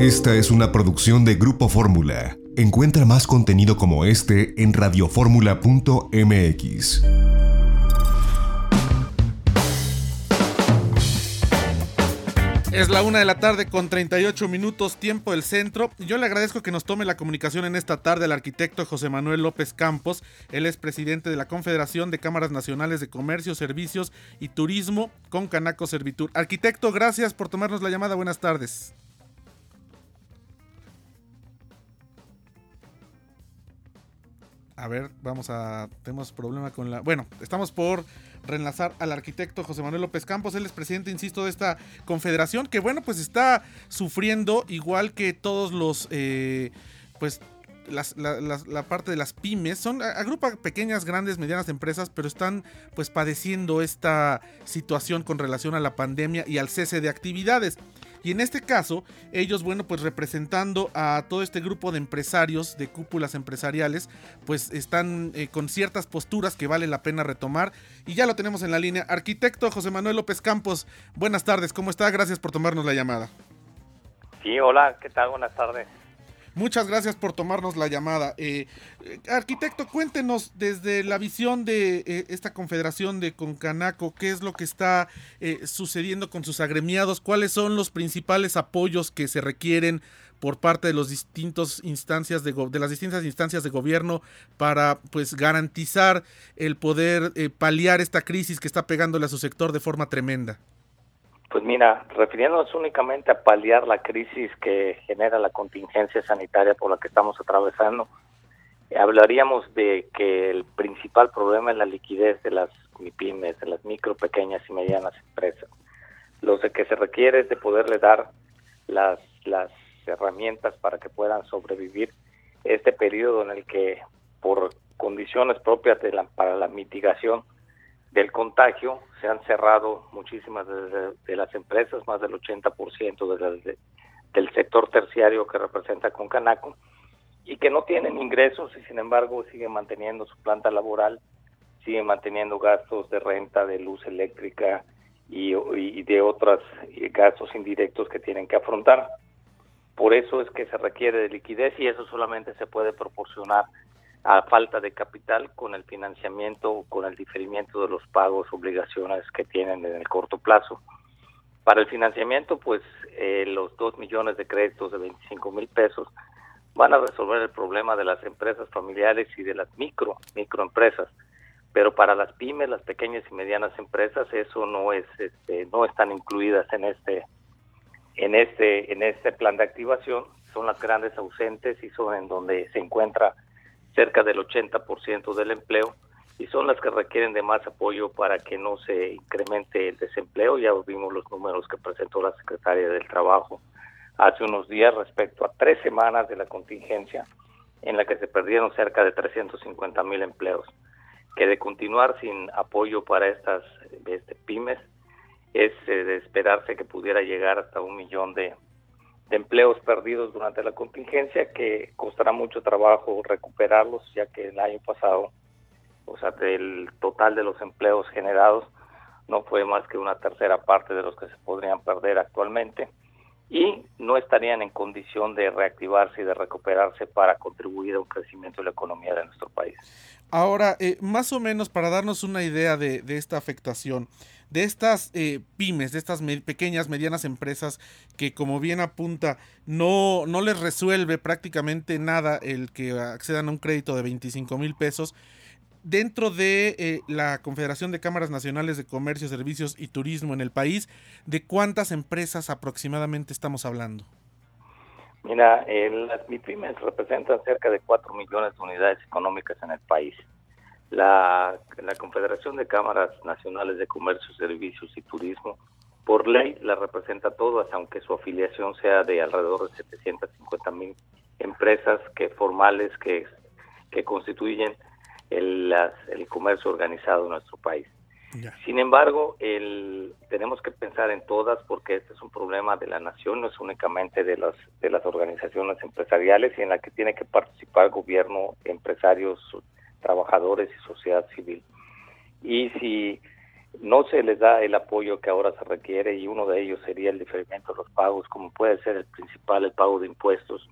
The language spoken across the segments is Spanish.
Esta es una producción de Grupo Fórmula. Encuentra más contenido como este en radioformula.mx. Es la una de la tarde con 38 minutos tiempo del centro. Yo le agradezco que nos tome la comunicación en esta tarde al arquitecto José Manuel López Campos. Él es presidente de la Confederación de Cámaras Nacionales de Comercio, Servicios y Turismo con Canaco Servitur. Arquitecto, gracias por tomarnos la llamada. Buenas tardes. A ver, vamos a. Tenemos problema con la. Bueno, estamos por reenlazar al arquitecto José Manuel López Campos. Él es presidente, insisto, de esta confederación que, bueno, pues está sufriendo igual que todos los. Eh, pues la, parte de las pymes son agrupa pequeñas, grandes, medianas empresas, pero están pues padeciendo esta situación con relación a la pandemia y al cese de actividades. Y en este caso, ellos, bueno, pues representando a todo este grupo de empresarios, de cúpulas empresariales, pues están eh, con ciertas posturas que vale la pena retomar. Y ya lo tenemos en la línea. Arquitecto José Manuel López Campos, buenas tardes, ¿cómo está? Gracias por tomarnos la llamada. Sí, hola, ¿qué tal? Buenas tardes. Muchas gracias por tomarnos la llamada. Eh, eh, arquitecto, cuéntenos desde la visión de eh, esta confederación de Concanaco, qué es lo que está sucediendo con sus agremiados, cuáles son los principales apoyos que se requieren por parte de los distintos instancias de, de las distintas instancias de gobierno para pues garantizar el poder paliar esta crisis que está pegándole a su sector de forma tremenda. Pues mira, refiriéndonos únicamente a paliar la crisis que genera la contingencia sanitaria por la que estamos atravesando, hablaríamos de que el principal problema es la liquidez de las MIPIMES, de las micro, pequeñas y medianas empresas. Lo que se requiere es de poderle dar las, las herramientas para que puedan sobrevivir este periodo en el que por condiciones propias de la, para la mitigación del contagio, se han cerrado muchísimas de, las empresas, más del 80% de del sector terciario que representa Concanaco, y que no tienen ingresos y sin embargo siguen manteniendo su planta laboral, siguen manteniendo gastos de renta, de luz eléctrica y, y de otros gastos indirectos que tienen que afrontar. Por eso es que se requiere de liquidez y eso solamente se puede proporcionar a falta de capital con el financiamiento con el diferimiento de los pagos, obligaciones que tienen en el corto plazo. Para el financiamiento, pues eh, los dos millones de créditos de 25 mil pesos van a resolver el problema de las empresas familiares y de las micro, microempresas. Pero para las pymes, las pequeñas y medianas empresas, eso no es, este, no están incluidas en este, en este, en este plan de activación. Son las grandes ausentes y son en donde se encuentra cerca del 80% del empleo y son las que requieren de más apoyo para que no se incremente el desempleo. Ya vimos los números que presentó la Secretaria del Trabajo hace unos días respecto a tres semanas de la contingencia en la que se perdieron cerca de 350 mil empleos. Que de continuar sin apoyo para estas este, pymes es eh, de esperarse que pudiera llegar hasta un millón de, de empleos perdidos durante la contingencia que costará mucho trabajo recuperarlos ya que el año pasado, o sea, del total de los empleos generados no fue más que una tercera parte de los que se podrían perder actualmente y no estarían en condición de reactivarse y de recuperarse para contribuir a un crecimiento de la economía de nuestro país. Ahora, eh, más o menos para darnos una idea de, de esta afectación, de estas eh, pymes, de estas pequeñas, medianas empresas que como bien apunta, no, no les resuelve prácticamente nada el que accedan a un crédito de 25 mil pesos. Dentro de eh, la Confederación de Cámaras Nacionales de Comercio, Servicios y Turismo en el país, ¿de cuántas empresas aproximadamente estamos hablando? Mira, las MIPIMES representan cerca de 4 millones de unidades económicas en el país. La, Confederación de Cámaras Nacionales de Comercio, Servicios y Turismo, por ley, la representa todas, aunque su afiliación sea de alrededor de 750 mil empresas que formales que, que constituyen el, el comercio organizado en nuestro país. Sin embargo, el, tenemos que pensar en todas porque este es un problema de la nación, no es únicamente de las, de las organizaciones empresariales y en la que tiene que participar gobierno, empresarios, trabajadores y sociedad civil. Y si no se les da el apoyo que ahora se requiere y uno de ellos sería el diferimiento de los pagos, como puede ser el principal, el pago de impuestos,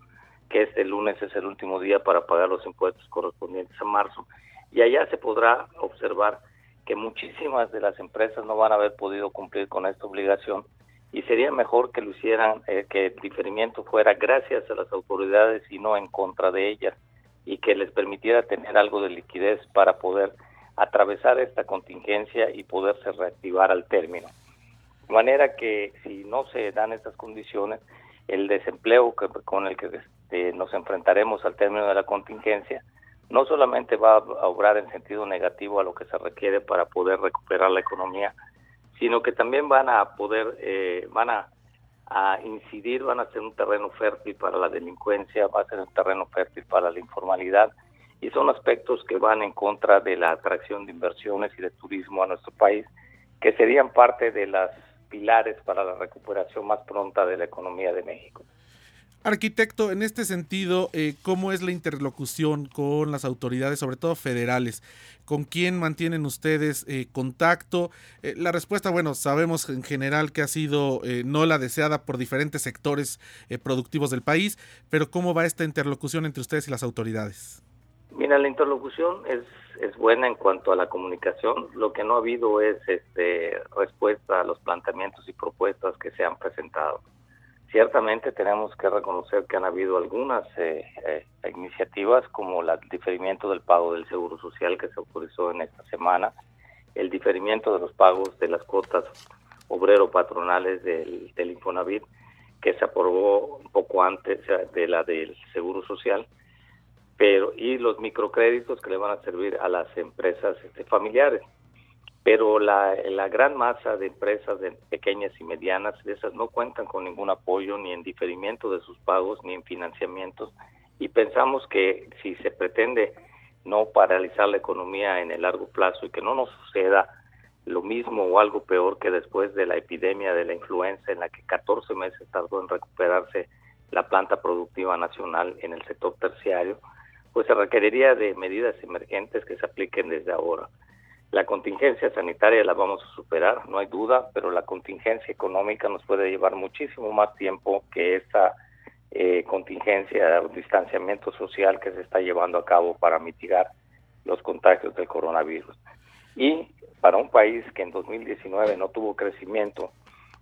que este lunes es el último día para pagar los impuestos correspondientes a marzo. Y allá se podrá observar que muchísimas de las empresas no van a haber podido cumplir con esta obligación y sería mejor que lo hicieran, eh, que el diferimiento fuera gracias a las autoridades y no en contra de ellas y que les permitiera tener algo de liquidez para poder atravesar esta contingencia y poderse reactivar al término. De manera que si no se dan estas condiciones, el desempleo con el que este, nos enfrentaremos al término de la contingencia no solamente va a obrar en sentido negativo a lo que se requiere para poder recuperar la economía, sino que también van a poder, eh, van a, a, incidir, van a ser un terreno fértil para la delincuencia, va a ser un terreno fértil para la informalidad y son aspectos que van en contra de la atracción de inversiones y de turismo a nuestro país, que serían parte de las pilares para la recuperación más pronta de la economía de México. Arquitecto, en este sentido, eh, ¿cómo es la interlocución con las autoridades, sobre todo federales? ¿Con quién mantienen ustedes eh, contacto? Eh, la respuesta, bueno, sabemos en general que ha sido no la deseada por diferentes sectores productivos del país, pero ¿cómo va esta interlocución entre ustedes y las autoridades? Mira, la interlocución es, es buena en cuanto a la comunicación. Lo que no ha habido es este, respuesta a los planteamientos y propuestas que se han presentado. Ciertamente tenemos que reconocer que han habido algunas eh, eh, iniciativas como el diferimiento del pago del Seguro Social que se autorizó en esta semana, el diferimiento de los pagos de las cuotas obrero-patronales del, del Infonavit que se aprobó un poco antes de la del Seguro Social, pero y los microcréditos que le van a servir a las empresas este, familiares pero la, gran masa de empresas de pequeñas y medianas, esas no cuentan con ningún apoyo ni en diferimiento de sus pagos ni en financiamientos y pensamos que si se pretende no paralizar la economía en el largo plazo y que no nos suceda lo mismo o algo peor que después de la epidemia de la influenza en la que 14 meses tardó en recuperarse la planta productiva nacional en el sector terciario, pues se requeriría de medidas emergentes que se apliquen desde ahora. La contingencia sanitaria la vamos a superar, no hay duda, pero la contingencia económica nos puede llevar muchísimo más tiempo que esta eh, contingencia o distanciamiento social que se está llevando a cabo para mitigar los contagios del coronavirus. Y para un país que en 2019 no tuvo crecimiento,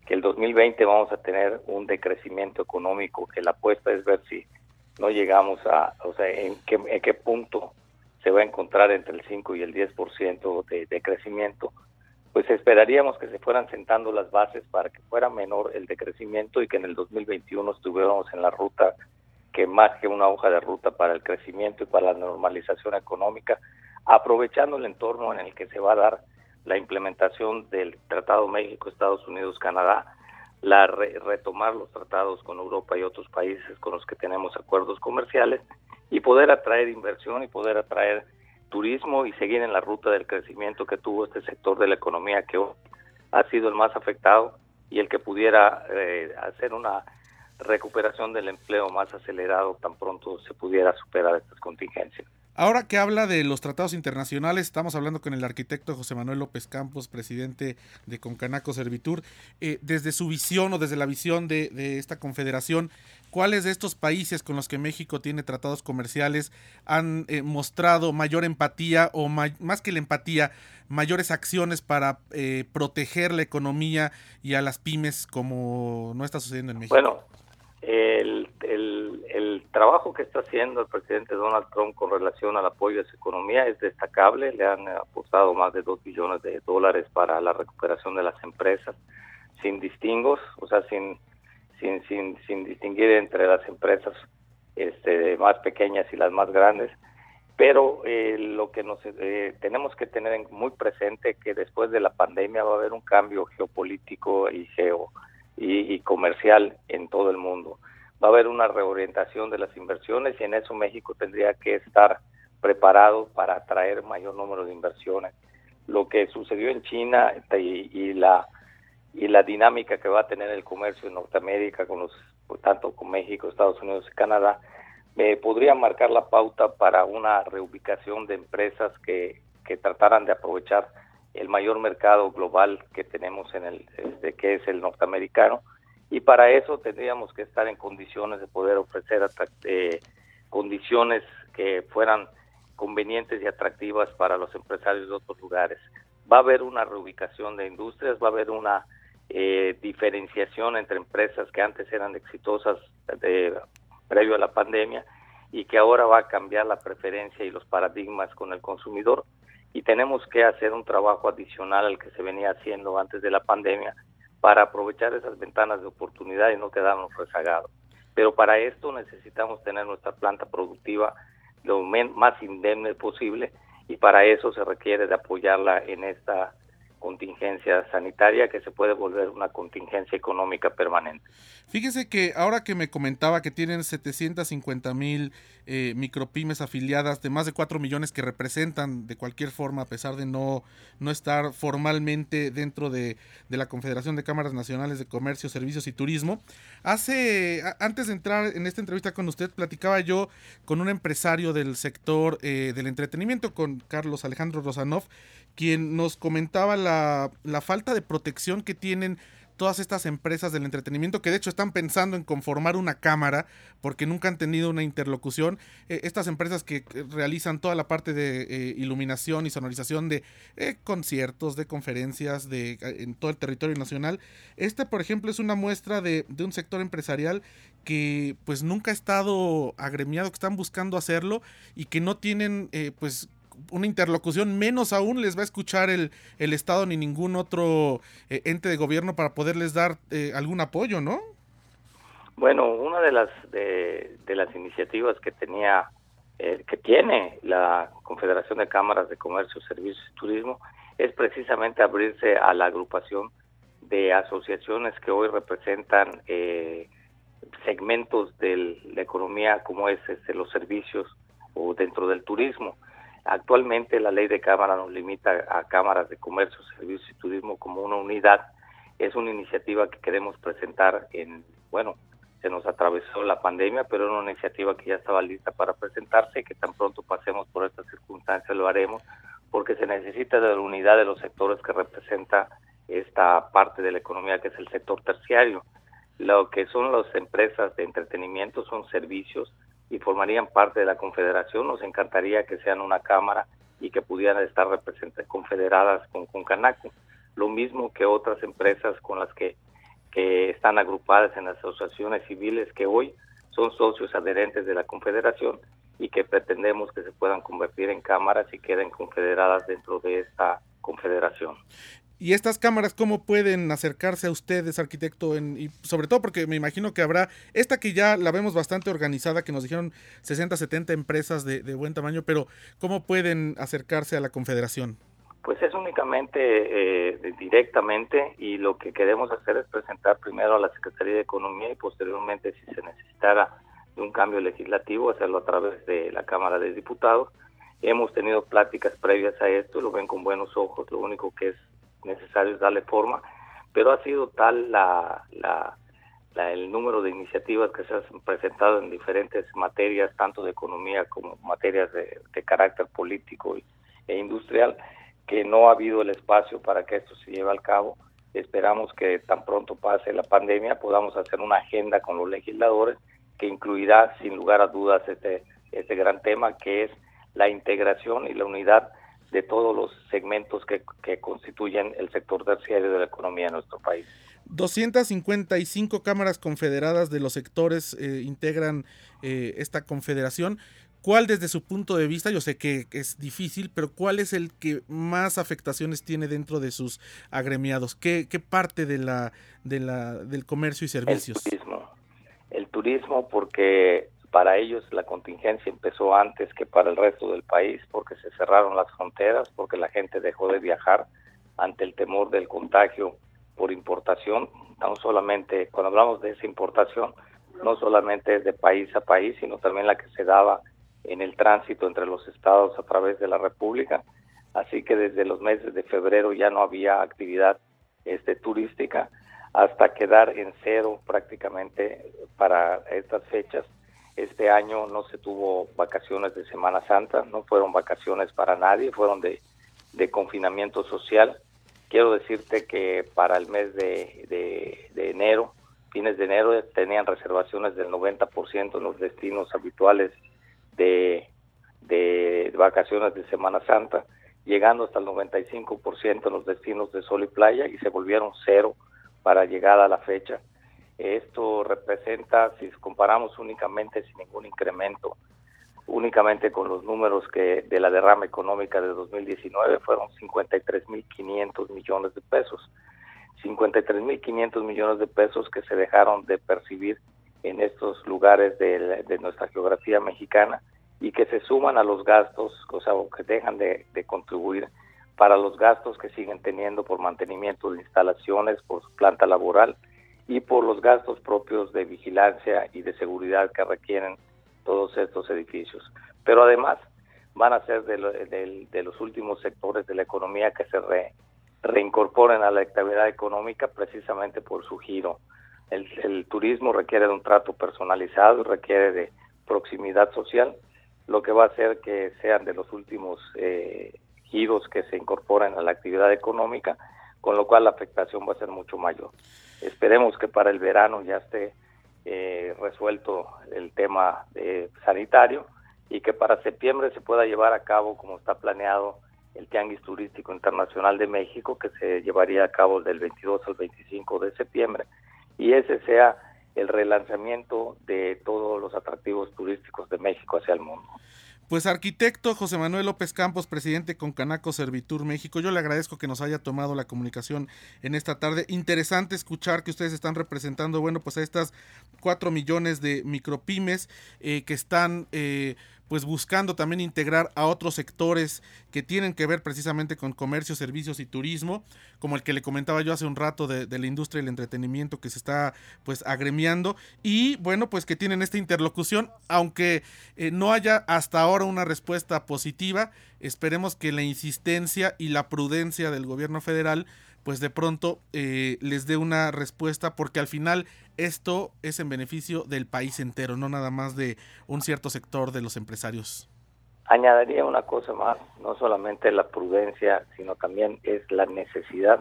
que el 2020 vamos a tener un decrecimiento económico, que la apuesta es ver si no llegamos a, o sea, en qué, en qué punto se va a encontrar entre el 5 y el 10% de, de crecimiento, pues esperaríamos que se fueran sentando las bases para que fuera menor el decrecimiento y que en el 2021 estuviéramos en la ruta que más que una hoja de ruta para el crecimiento y para la normalización económica, aprovechando el entorno en el que se va a dar la implementación del Tratado México-Estados Unidos-Canadá, la retomar los tratados con Europa y otros países con los que tenemos acuerdos comerciales y poder atraer inversión y poder atraer turismo y seguir en la ruta del crecimiento que tuvo este sector de la economía que ha sido el más afectado y el que pudiera eh, hacer una recuperación del empleo más acelerado tan pronto se pudiera superar estas contingencias. Ahora que habla de los tratados internacionales, estamos hablando con el arquitecto José Manuel López Campos, presidente de Concanaco Servitur. Eh, desde su visión o desde la visión de, esta confederación, ¿cuáles de estos países con los que México tiene tratados comerciales han eh, mostrado mayor empatía o más que la empatía, mayores acciones para eh, proteger la economía y a las pymes como no está sucediendo en México? Bueno, el, trabajo que está haciendo el presidente Donald Trump con relación al apoyo a su economía es destacable. Le han apostado más de 2 billones de dólares para la recuperación de las empresas, sin distingos, o sea, sin, sin, sin, sin distinguir entre las empresas este, más pequeñas y las más grandes. Pero eh, lo que nos eh, tenemos que tener muy presente que después de la pandemia va a haber un cambio geopolítico y geo y, comercial en todo el mundo. Va a haber una reorientación de las inversiones y en eso México tendría que estar preparado para atraer mayor número de inversiones. Lo que sucedió en China y, la y la dinámica que va a tener el comercio en Norteamérica con los tanto con México, Estados Unidos y Canadá me podría marcar la pauta para una reubicación de empresas que, que trataran de aprovechar el mayor mercado global que tenemos en el, este, que es el norteamericano, y para eso tendríamos que estar en condiciones de poder ofrecer eh, condiciones que fueran convenientes y atractivas para los empresarios de otros lugares. Va a haber una reubicación de industrias, va a haber una eh, diferenciación entre empresas que antes eran exitosas de, previo a la pandemia y que ahora va a cambiar la preferencia y los paradigmas con el consumidor y tenemos que hacer un trabajo adicional al que se venía haciendo antes de la pandemia para aprovechar esas ventanas de oportunidad y no quedarnos rezagados. Pero para esto necesitamos tener nuestra planta productiva lo más indemne posible y para eso se requiere de apoyarla en esta contingencia sanitaria que se puede volver una contingencia económica permanente. Fíjese que ahora que me comentaba que tienen 750 mil eh, micropymes afiliadas de más de 4 millones que representan de cualquier forma, a pesar de no, no estar formalmente dentro de, la Confederación de Cámaras Nacionales de Comercio, Servicios y Turismo, hace, antes de entrar en esta entrevista con usted, platicaba yo con un empresario del sector eh, del entretenimiento, con Carlos Alejandro Rosanov, quien nos comentaba la, la falta de protección que tienen todas estas empresas del entretenimiento que de hecho están pensando en conformar una cámara porque nunca han tenido una interlocución. Eh, estas empresas que realizan toda la parte de eh, iluminación y sonorización de eh, conciertos, de conferencias de, en todo el territorio nacional. Este, por ejemplo, es una muestra de, de un sector empresarial que pues nunca ha estado agremiado, que están buscando hacerlo y que no tienen pues una interlocución, menos aún les va a escuchar el, el Estado ni ningún otro eh, ente de gobierno para poderles dar eh, algún apoyo, ¿no? Bueno, una de las de, las iniciativas que tenía eh, que tiene la Confederación de Cámaras de Comercio, Servicios y Turismo es precisamente abrirse a la agrupación de asociaciones que hoy representan segmentos de la economía como es este, los servicios o dentro del turismo. Actualmente la ley de cámara nos limita a cámaras de comercio, servicios y turismo como una unidad. Es una iniciativa que queremos presentar en, bueno, se nos atravesó la pandemia, pero era una iniciativa que ya estaba lista para presentarse, que tan pronto pasemos por estas circunstancias lo haremos, porque se necesita de la unidad de los sectores que representa esta parte de la economía que es el sector terciario. Lo que son las empresas de entretenimiento son servicios, y formarían parte de la confederación. Nos encantaría que sean una cámara y que pudieran estar confederadas con, con Canaco. Lo mismo que otras empresas con las que, que están agrupadas en las asociaciones civiles que hoy son socios adherentes de la confederación y que pretendemos que se puedan convertir en cámaras y queden confederadas dentro de esta confederación. ¿Y estas cámaras cómo pueden acercarse a ustedes, arquitecto? En, y sobre todo porque me imagino que habrá esta que ya la vemos bastante organizada, que nos dijeron 60, 70 empresas de, buen tamaño, pero ¿cómo pueden acercarse a la Confederación? Pues es únicamente eh, directamente y lo que queremos hacer es presentar primero a la Secretaría de Economía y posteriormente, si se necesitara de un cambio legislativo, hacerlo a través de la Cámara de Diputados. Hemos tenido pláticas previas a esto, lo ven con buenos ojos, lo único que es necesario darle forma, pero ha sido tal la, la, el número de iniciativas que se han presentado en diferentes materias, tanto de economía como materias de, carácter político e industrial, que no ha habido el espacio para que esto se lleve al cabo. Esperamos que tan pronto pase la pandemia podamos hacer una agenda con los legisladores que incluirá sin lugar a dudas este, este gran tema que es la integración y la unidad de todos los segmentos que, constituyen el sector terciario de la economía de nuestro país. 255 cámaras confederadas de los sectores eh, integran eh, esta confederación. ¿Cuál desde su punto de vista, yo sé que es difícil, pero cuál es el que más afectaciones tiene dentro de sus agremiados? ¿Qué, qué parte de la, de la, del comercio y servicios? El turismo. El turismo porque para ellos la contingencia empezó antes que para el resto del país porque se cerraron las fronteras, porque la gente dejó de viajar ante el temor del contagio por importación. No solamente, cuando hablamos de esa importación, no solamente es de país a país, sino también la que se daba en el tránsito entre los estados a través de la República. Así que desde los meses de febrero ya no había actividad este, turística hasta quedar en cero prácticamente para estas fechas este año no se tuvo vacaciones de Semana Santa, no fueron vacaciones para nadie, fueron de, confinamiento social. Quiero decirte que para el mes de, enero, fines de enero, tenían reservaciones del 90% en los destinos habituales de, de vacaciones de Semana Santa, llegando hasta el 95% en los destinos de sol y playa y se volvieron cero para llegada a la fecha. Esto representa, si comparamos únicamente sin ningún incremento, únicamente con los números que de la derrama económica de 2019 fueron 53.500 millones de pesos. 53.500 millones de pesos que se dejaron de percibir en estos lugares de, de, nuestra geografía mexicana y que se suman a los gastos, o sea, que dejan de, de contribuir para los gastos que siguen teniendo por mantenimiento de instalaciones, por su planta laboral y por los gastos propios de vigilancia y de seguridad que requieren todos estos edificios. Pero además van a ser de, los últimos sectores de la economía que se reincorporen a la actividad económica precisamente por su giro. El, turismo requiere de un trato personalizado requiere de proximidad social, lo que va a hacer que sean de los últimos eh, giros que se incorporen a la actividad económica, con lo cual la afectación va a ser mucho mayor. Esperemos que para el verano ya esté eh, resuelto el tema eh, sanitario y que para septiembre se pueda llevar a cabo como está planeado el Tianguis Turístico Internacional de México que se llevaría a cabo del 22 al 25 de septiembre y ese sea el relanzamiento de todos los atractivos turísticos de México hacia el mundo. Pues arquitecto José Manuel López Campos, presidente con Canaco Servitur México, yo le agradezco que nos haya tomado la comunicación en esta tarde. Interesante escuchar que ustedes están representando, bueno, pues a estas cuatro millones de micropymes eh, que están... Eh, pues buscando también integrar a otros sectores que tienen que ver precisamente con comercio, servicios y turismo, como el que le comentaba yo hace un rato de, la industria del entretenimiento que se está pues agremiando. Y bueno pues que tienen esta interlocución, aunque eh, no haya hasta ahora una respuesta positiva, esperemos que la insistencia y la prudencia del gobierno federal pues de pronto eh, les dé una respuesta porque al final esto es en beneficio del país entero, no nada más de un cierto sector de los empresarios. Añadiría una cosa más, no solamente la prudencia, sino también es la necesidad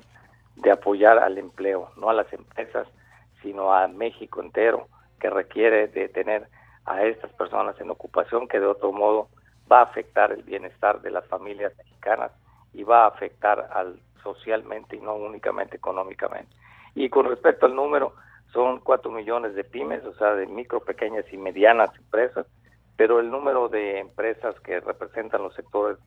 de apoyar al empleo, no a las empresas, sino a México entero, que requiere de tener a estas personas en ocupación, que de otro modo va a afectar el bienestar de las familias mexicanas y va a afectar al socialmente y no únicamente económicamente. Y con respecto al número, son cuatro millones de pymes, o sea, de micro, pequeñas y medianas empresas, pero el número de empresas que representan los sectores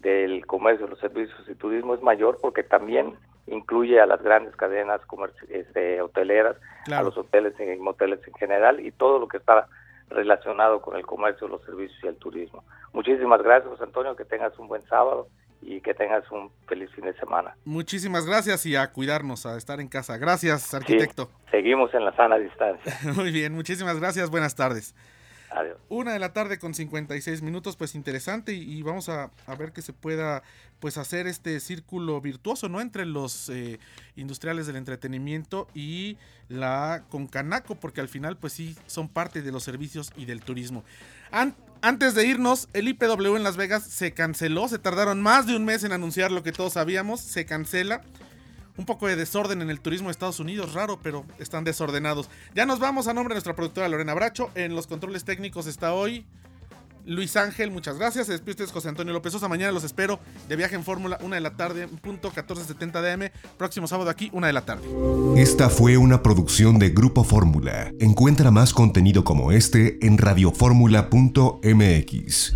del comercio, los servicios y turismo es mayor porque también incluye a las grandes cadenas este, hoteleras, a los hoteles y moteles en general y todo lo que está relacionado con el comercio, los servicios y el turismo. Muchísimas gracias, José Antonio, que tengas un buen sábado y que tengas un feliz fin de semana. Muchísimas gracias y a cuidarnos, a estar en casa. Gracias, arquitecto. seguimos en la sana distancia. Muy bien, muchísimas gracias. Buenas tardes. Una de la tarde con 56 minutos, pues interesante y, vamos a, ver que se pueda pues hacer este círculo virtuoso, ¿no? Entre los eh, industriales del entretenimiento y la Concanaco, porque al final pues sí son parte de los servicios y del turismo. Antes de irnos, el IPW en Las Vegas se canceló. Se tardaron más de un mes en anunciar lo que todos sabíamos. Se cancela. Un poco de desorden en el turismo de Estados Unidos, raro, pero están desordenados. Ya nos vamos a nombre de nuestra productora Lorena Bracho. En los controles técnicos está hoy Luis Ángel, muchas gracias. Se despide José Antonio López Sosa. Mañana los espero de viaje en Fórmula, una de la tarde, punto 1470 DM. Próximo sábado aquí, una de la tarde. Esta fue una producción de Grupo Fórmula. Encuentra más contenido como este en radioformula.mx.